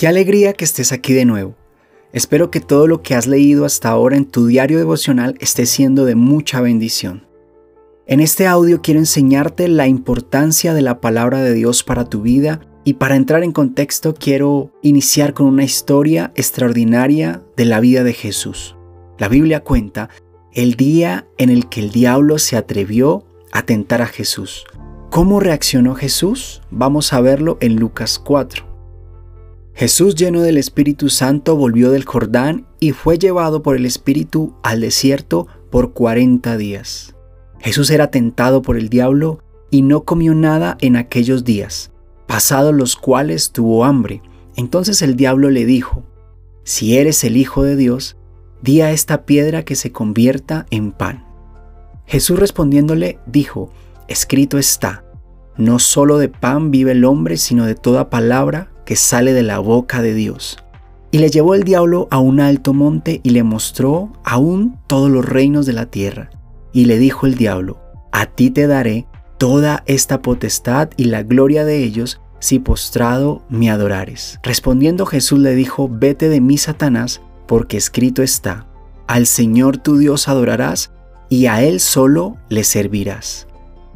Qué alegría que estés aquí de nuevo. Espero que todo lo que has leído hasta ahora en tu diario devocional esté siendo de mucha bendición. En este audio quiero enseñarte la importancia de la palabra de Dios para tu vida y para entrar en contexto quiero iniciar con una historia extraordinaria de la vida de Jesús. La Biblia cuenta el día en el que el diablo se atrevió a tentar a Jesús. ¿Cómo reaccionó Jesús? Vamos a verlo en Lucas 4. Jesús lleno del Espíritu Santo volvió del Jordán y fue llevado por el Espíritu al desierto por cuarenta días. Jesús era tentado por el diablo y no comió nada en aquellos días, pasados los cuales tuvo hambre. Entonces el diablo le dijo, Si eres el Hijo de Dios, di a esta piedra que se convierta en pan. Jesús respondiéndole dijo, Escrito está, no solo de pan vive el hombre, sino de toda palabra que sale de la boca de Dios. Y le llevó el diablo a un alto monte y le mostró aún todos los reinos de la tierra. Y le dijo el diablo, a ti te daré toda esta potestad y la gloria de ellos si postrado me adorares. Respondiendo Jesús le dijo, vete de mí, Satanás, porque escrito está, al Señor tu Dios adorarás y a Él solo le servirás.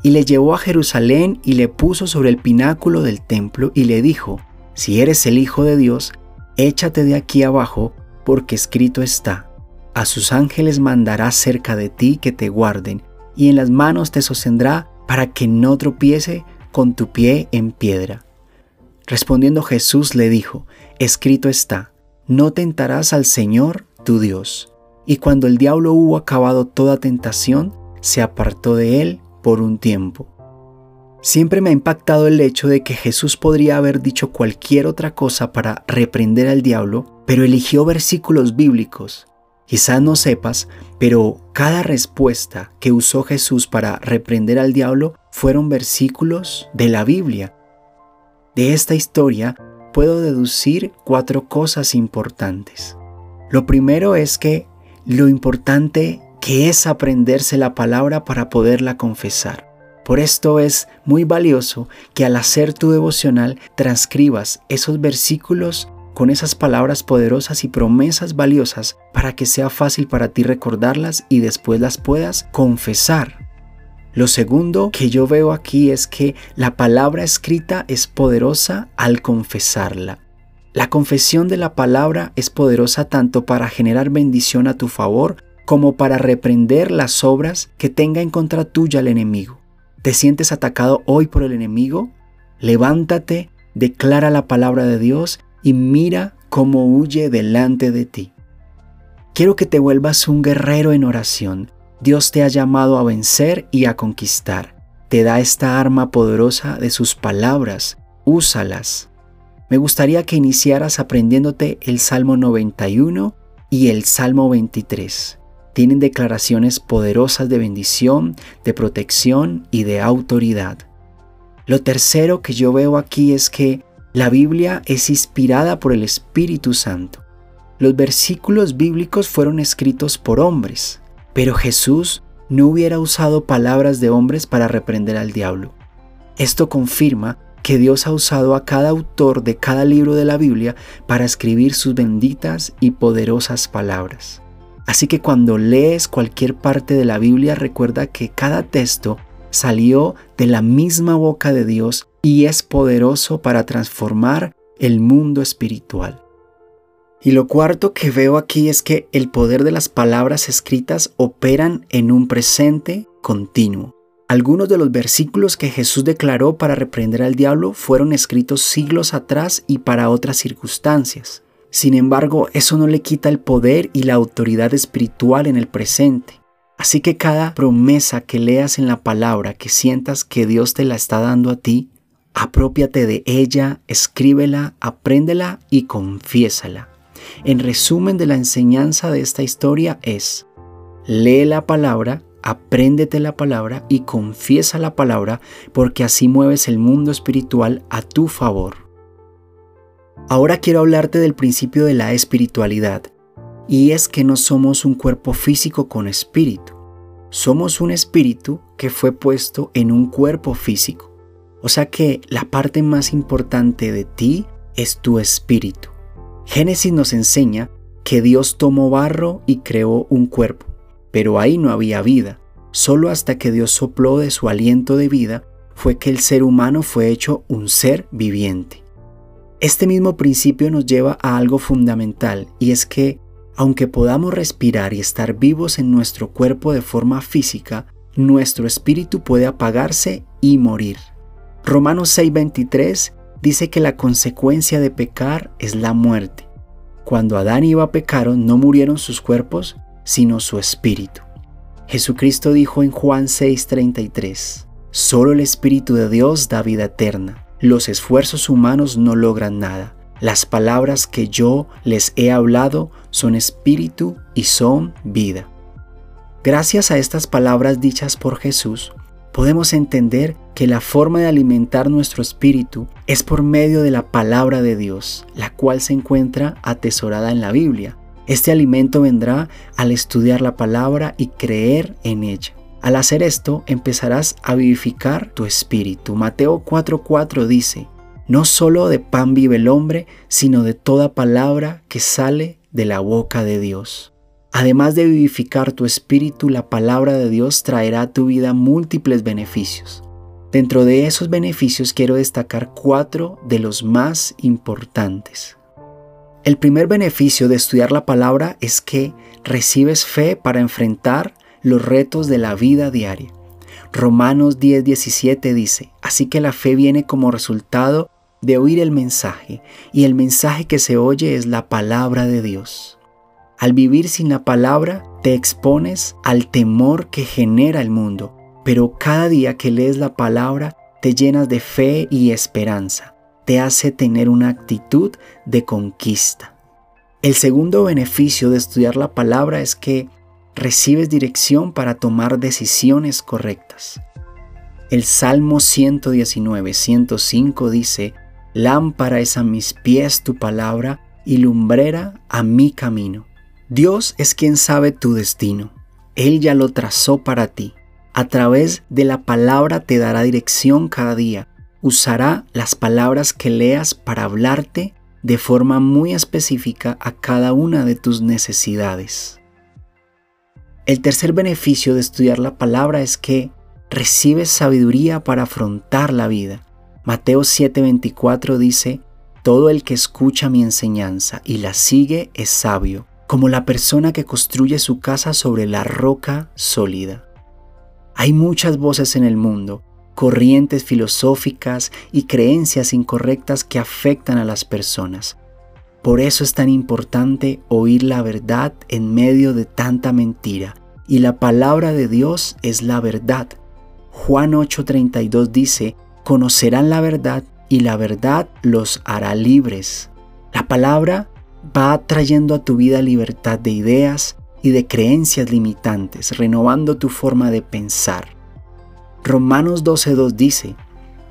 Y le llevó a Jerusalén y le puso sobre el pináculo del templo y le dijo, si eres el Hijo de Dios, échate de aquí abajo, porque escrito está, a sus ángeles mandará cerca de ti que te guarden, y en las manos te sostendrá para que no tropiece con tu pie en piedra. Respondiendo Jesús le dijo, escrito está, no tentarás al Señor tu Dios. Y cuando el diablo hubo acabado toda tentación, se apartó de él por un tiempo. Siempre me ha impactado el hecho de que Jesús podría haber dicho cualquier otra cosa para reprender al diablo, pero eligió versículos bíblicos. Quizás no sepas, pero cada respuesta que usó Jesús para reprender al diablo fueron versículos de la Biblia. De esta historia puedo deducir cuatro cosas importantes. Lo primero es que lo importante que es aprenderse la palabra para poderla confesar. Por esto es muy valioso que al hacer tu devocional transcribas esos versículos con esas palabras poderosas y promesas valiosas para que sea fácil para ti recordarlas y después las puedas confesar. Lo segundo que yo veo aquí es que la palabra escrita es poderosa al confesarla. La confesión de la palabra es poderosa tanto para generar bendición a tu favor como para reprender las obras que tenga en contra tuya el enemigo. ¿Te sientes atacado hoy por el enemigo? Levántate, declara la palabra de Dios y mira cómo huye delante de ti. Quiero que te vuelvas un guerrero en oración. Dios te ha llamado a vencer y a conquistar. Te da esta arma poderosa de sus palabras. Úsalas. Me gustaría que iniciaras aprendiéndote el Salmo 91 y el Salmo 23 tienen declaraciones poderosas de bendición, de protección y de autoridad. Lo tercero que yo veo aquí es que la Biblia es inspirada por el Espíritu Santo. Los versículos bíblicos fueron escritos por hombres, pero Jesús no hubiera usado palabras de hombres para reprender al diablo. Esto confirma que Dios ha usado a cada autor de cada libro de la Biblia para escribir sus benditas y poderosas palabras. Así que cuando lees cualquier parte de la Biblia recuerda que cada texto salió de la misma boca de Dios y es poderoso para transformar el mundo espiritual. Y lo cuarto que veo aquí es que el poder de las palabras escritas operan en un presente continuo. Algunos de los versículos que Jesús declaró para reprender al diablo fueron escritos siglos atrás y para otras circunstancias. Sin embargo, eso no le quita el poder y la autoridad espiritual en el presente. Así que cada promesa que leas en la palabra, que sientas que Dios te la está dando a ti, apropiate de ella, escríbela, apréndela y confiésala. En resumen de la enseñanza de esta historia es, lee la palabra, apréndete la palabra y confiesa la palabra porque así mueves el mundo espiritual a tu favor. Ahora quiero hablarte del principio de la espiritualidad, y es que no somos un cuerpo físico con espíritu, somos un espíritu que fue puesto en un cuerpo físico. O sea que la parte más importante de ti es tu espíritu. Génesis nos enseña que Dios tomó barro y creó un cuerpo, pero ahí no había vida. Solo hasta que Dios sopló de su aliento de vida fue que el ser humano fue hecho un ser viviente. Este mismo principio nos lleva a algo fundamental y es que, aunque podamos respirar y estar vivos en nuestro cuerpo de forma física, nuestro espíritu puede apagarse y morir. Romanos 6:23 dice que la consecuencia de pecar es la muerte. Cuando Adán y Eva pecaron no murieron sus cuerpos, sino su espíritu. Jesucristo dijo en Juan 6:33, Solo el Espíritu de Dios da vida eterna. Los esfuerzos humanos no logran nada. Las palabras que yo les he hablado son espíritu y son vida. Gracias a estas palabras dichas por Jesús, podemos entender que la forma de alimentar nuestro espíritu es por medio de la palabra de Dios, la cual se encuentra atesorada en la Biblia. Este alimento vendrá al estudiar la palabra y creer en ella. Al hacer esto, empezarás a vivificar tu espíritu. Mateo 4:4 dice, no solo de pan vive el hombre, sino de toda palabra que sale de la boca de Dios. Además de vivificar tu espíritu, la palabra de Dios traerá a tu vida múltiples beneficios. Dentro de esos beneficios quiero destacar cuatro de los más importantes. El primer beneficio de estudiar la palabra es que recibes fe para enfrentar los retos de la vida diaria. Romanos 10:17 dice, así que la fe viene como resultado de oír el mensaje, y el mensaje que se oye es la palabra de Dios. Al vivir sin la palabra, te expones al temor que genera el mundo, pero cada día que lees la palabra, te llenas de fe y esperanza. Te hace tener una actitud de conquista. El segundo beneficio de estudiar la palabra es que recibes dirección para tomar decisiones correctas. El Salmo 119, 105 dice, Lámpara es a mis pies tu palabra y lumbrera a mi camino. Dios es quien sabe tu destino. Él ya lo trazó para ti. A través de la palabra te dará dirección cada día. Usará las palabras que leas para hablarte de forma muy específica a cada una de tus necesidades. El tercer beneficio de estudiar la palabra es que recibes sabiduría para afrontar la vida. Mateo 7:24 dice, Todo el que escucha mi enseñanza y la sigue es sabio como la persona que construye su casa sobre la roca sólida. Hay muchas voces en el mundo, corrientes filosóficas y creencias incorrectas que afectan a las personas. Por eso es tan importante oír la verdad en medio de tanta mentira, y la palabra de Dios es la verdad. Juan 8:32 dice, conocerán la verdad y la verdad los hará libres. La palabra va trayendo a tu vida libertad de ideas y de creencias limitantes, renovando tu forma de pensar. Romanos 12.2 dice,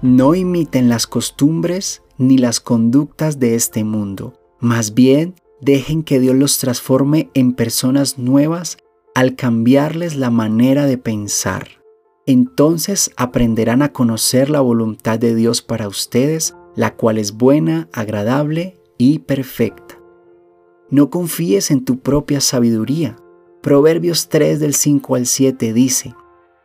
no imiten las costumbres ni las conductas de este mundo, más bien dejen que Dios los transforme en personas nuevas al cambiarles la manera de pensar. Entonces aprenderán a conocer la voluntad de Dios para ustedes, la cual es buena, agradable y perfecta. No confíes en tu propia sabiduría. Proverbios 3 del 5 al 7 dice,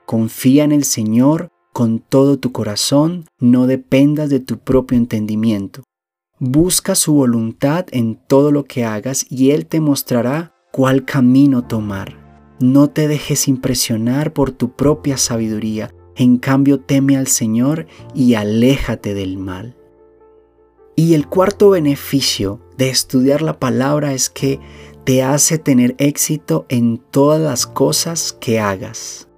Confía en el Señor con todo tu corazón, no dependas de tu propio entendimiento. Busca su voluntad en todo lo que hagas y Él te mostrará cuál camino tomar. No te dejes impresionar por tu propia sabiduría, en cambio teme al Señor y aléjate del mal. Y el cuarto beneficio de estudiar la palabra es que te hace tener éxito en todas las cosas que hagas.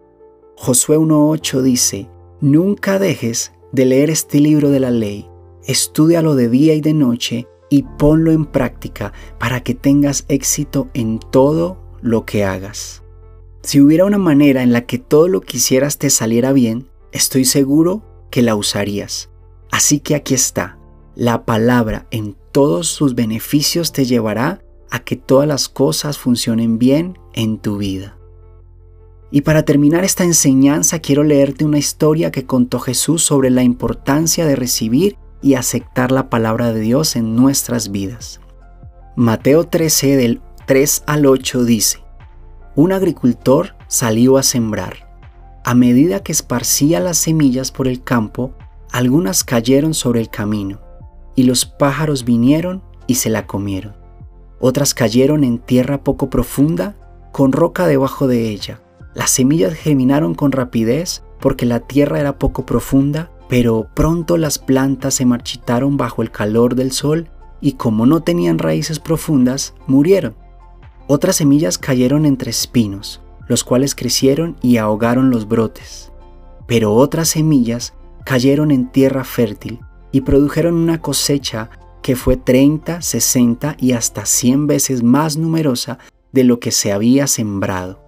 Josué 1.8 dice, Nunca dejes de leer este libro de la ley, estúdialo de día y de noche y ponlo en práctica para que tengas éxito en todo lo que hagas. Si hubiera una manera en la que todo lo que hicieras te saliera bien, estoy seguro que la usarías. Así que aquí está la palabra en todos sus beneficios te llevará a que todas las cosas funcionen bien en tu vida. Y para terminar esta enseñanza quiero leerte una historia que contó Jesús sobre la importancia de recibir y aceptar la palabra de Dios en nuestras vidas. Mateo 13 del 3 al 8 dice, Un agricultor salió a sembrar. A medida que esparcía las semillas por el campo, algunas cayeron sobre el camino, y los pájaros vinieron y se la comieron. Otras cayeron en tierra poco profunda, con roca debajo de ella. Las semillas germinaron con rapidez porque la tierra era poco profunda, pero pronto las plantas se marchitaron bajo el calor del sol y como no tenían raíces profundas, murieron. Otras semillas cayeron entre espinos, los cuales crecieron y ahogaron los brotes. Pero otras semillas cayeron en tierra fértil y produjeron una cosecha que fue 30, 60 y hasta 100 veces más numerosa de lo que se había sembrado.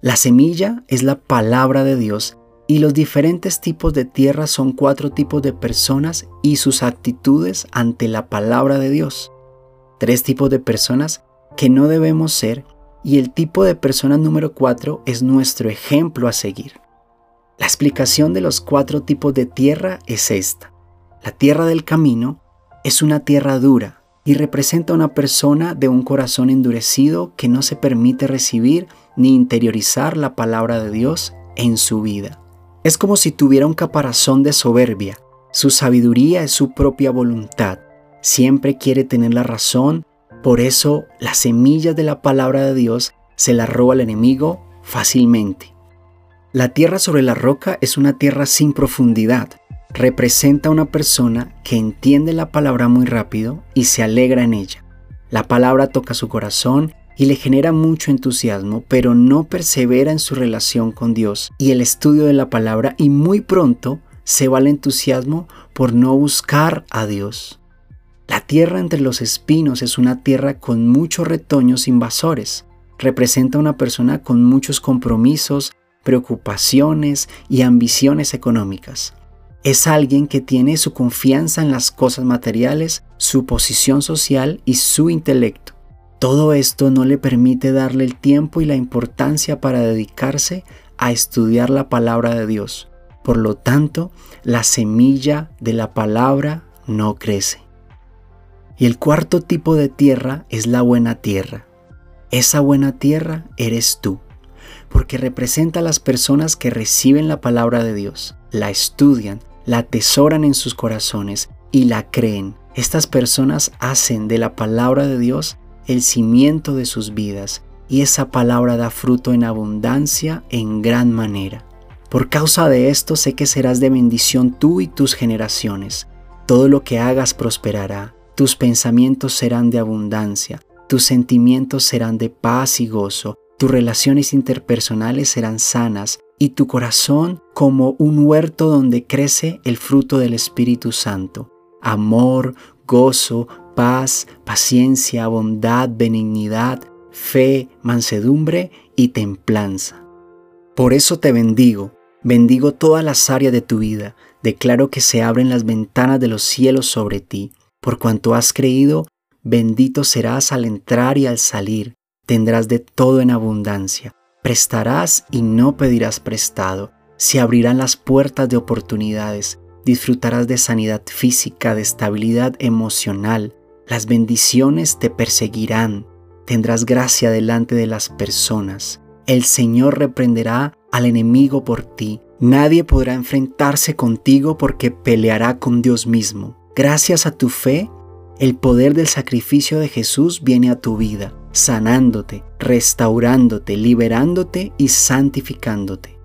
La semilla es la palabra de Dios y los diferentes tipos de tierra son cuatro tipos de personas y sus actitudes ante la palabra de Dios. Tres tipos de personas que no debemos ser y el tipo de persona número cuatro es nuestro ejemplo a seguir. La explicación de los cuatro tipos de tierra es esta. La tierra del camino es una tierra dura y representa a una persona de un corazón endurecido que no se permite recibir ni interiorizar la palabra de Dios en su vida. Es como si tuviera un caparazón de soberbia. Su sabiduría es su propia voluntad. Siempre quiere tener la razón. Por eso las semillas de la palabra de Dios se las roba el enemigo fácilmente. La tierra sobre la roca es una tierra sin profundidad. Representa a una persona que entiende la palabra muy rápido y se alegra en ella. La palabra toca su corazón y le genera mucho entusiasmo, pero no persevera en su relación con Dios y el estudio de la palabra y muy pronto se va el entusiasmo por no buscar a Dios. La tierra entre los espinos es una tierra con muchos retoños invasores. Representa a una persona con muchos compromisos, preocupaciones y ambiciones económicas. Es alguien que tiene su confianza en las cosas materiales, su posición social y su intelecto. Todo esto no le permite darle el tiempo y la importancia para dedicarse a estudiar la palabra de Dios. Por lo tanto, la semilla de la palabra no crece. Y el cuarto tipo de tierra es la buena tierra. Esa buena tierra eres tú, porque representa a las personas que reciben la palabra de Dios, la estudian, la atesoran en sus corazones y la creen. Estas personas hacen de la palabra de Dios el cimiento de sus vidas y esa palabra da fruto en abundancia en gran manera. Por causa de esto sé que serás de bendición tú y tus generaciones. Todo lo que hagas prosperará, tus pensamientos serán de abundancia, tus sentimientos serán de paz y gozo, tus relaciones interpersonales serán sanas. Y tu corazón como un huerto donde crece el fruto del Espíritu Santo, amor, gozo, paz, paciencia, bondad, benignidad, fe, mansedumbre y templanza. Por eso te bendigo, bendigo todas las áreas de tu vida, declaro que se abren las ventanas de los cielos sobre ti, por cuanto has creído, bendito serás al entrar y al salir, tendrás de todo en abundancia, prestarás y no pedirás prestado, se abrirán las puertas de oportunidades, disfrutarás de sanidad física, de estabilidad emocional, las bendiciones te perseguirán, tendrás gracia delante de las personas. El Señor reprenderá al enemigo por ti. Nadie podrá enfrentarse contigo porque peleará con Dios mismo. Gracias a tu fe, el poder del sacrificio de Jesús viene a tu vida, sanándote, restaurándote, liberándote y santificándote.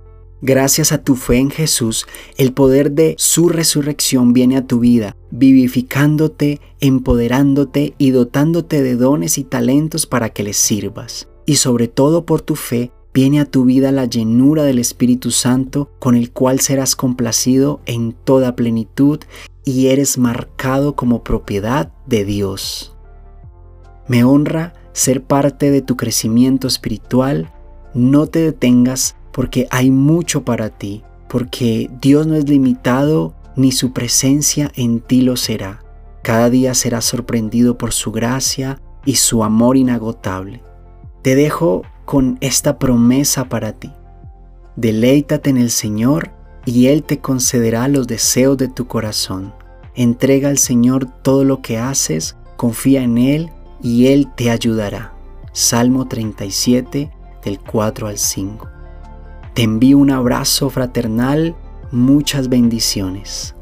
Gracias a tu fe en Jesús, el poder de su resurrección viene a tu vida, vivificándote, empoderándote y dotándote de dones y talentos para que les sirvas. Y sobre todo por tu fe, viene a tu vida la llenura del Espíritu Santo, con el cual serás complacido en toda plenitud y eres marcado como propiedad de Dios. Me honra ser parte de tu crecimiento espiritual. No te detengas porque hay mucho para ti, porque Dios no es limitado ni su presencia en ti lo será. Cada día serás sorprendido por su gracia y su amor inagotable. Te dejo con esta promesa para ti. Deleítate en el Señor y Él te concederá los deseos de tu corazón. Entrega al Señor todo lo que haces, confía en Él y Él te ayudará. Salmo 37 del 4 al 5. Te envío un abrazo fraternal, muchas bendiciones.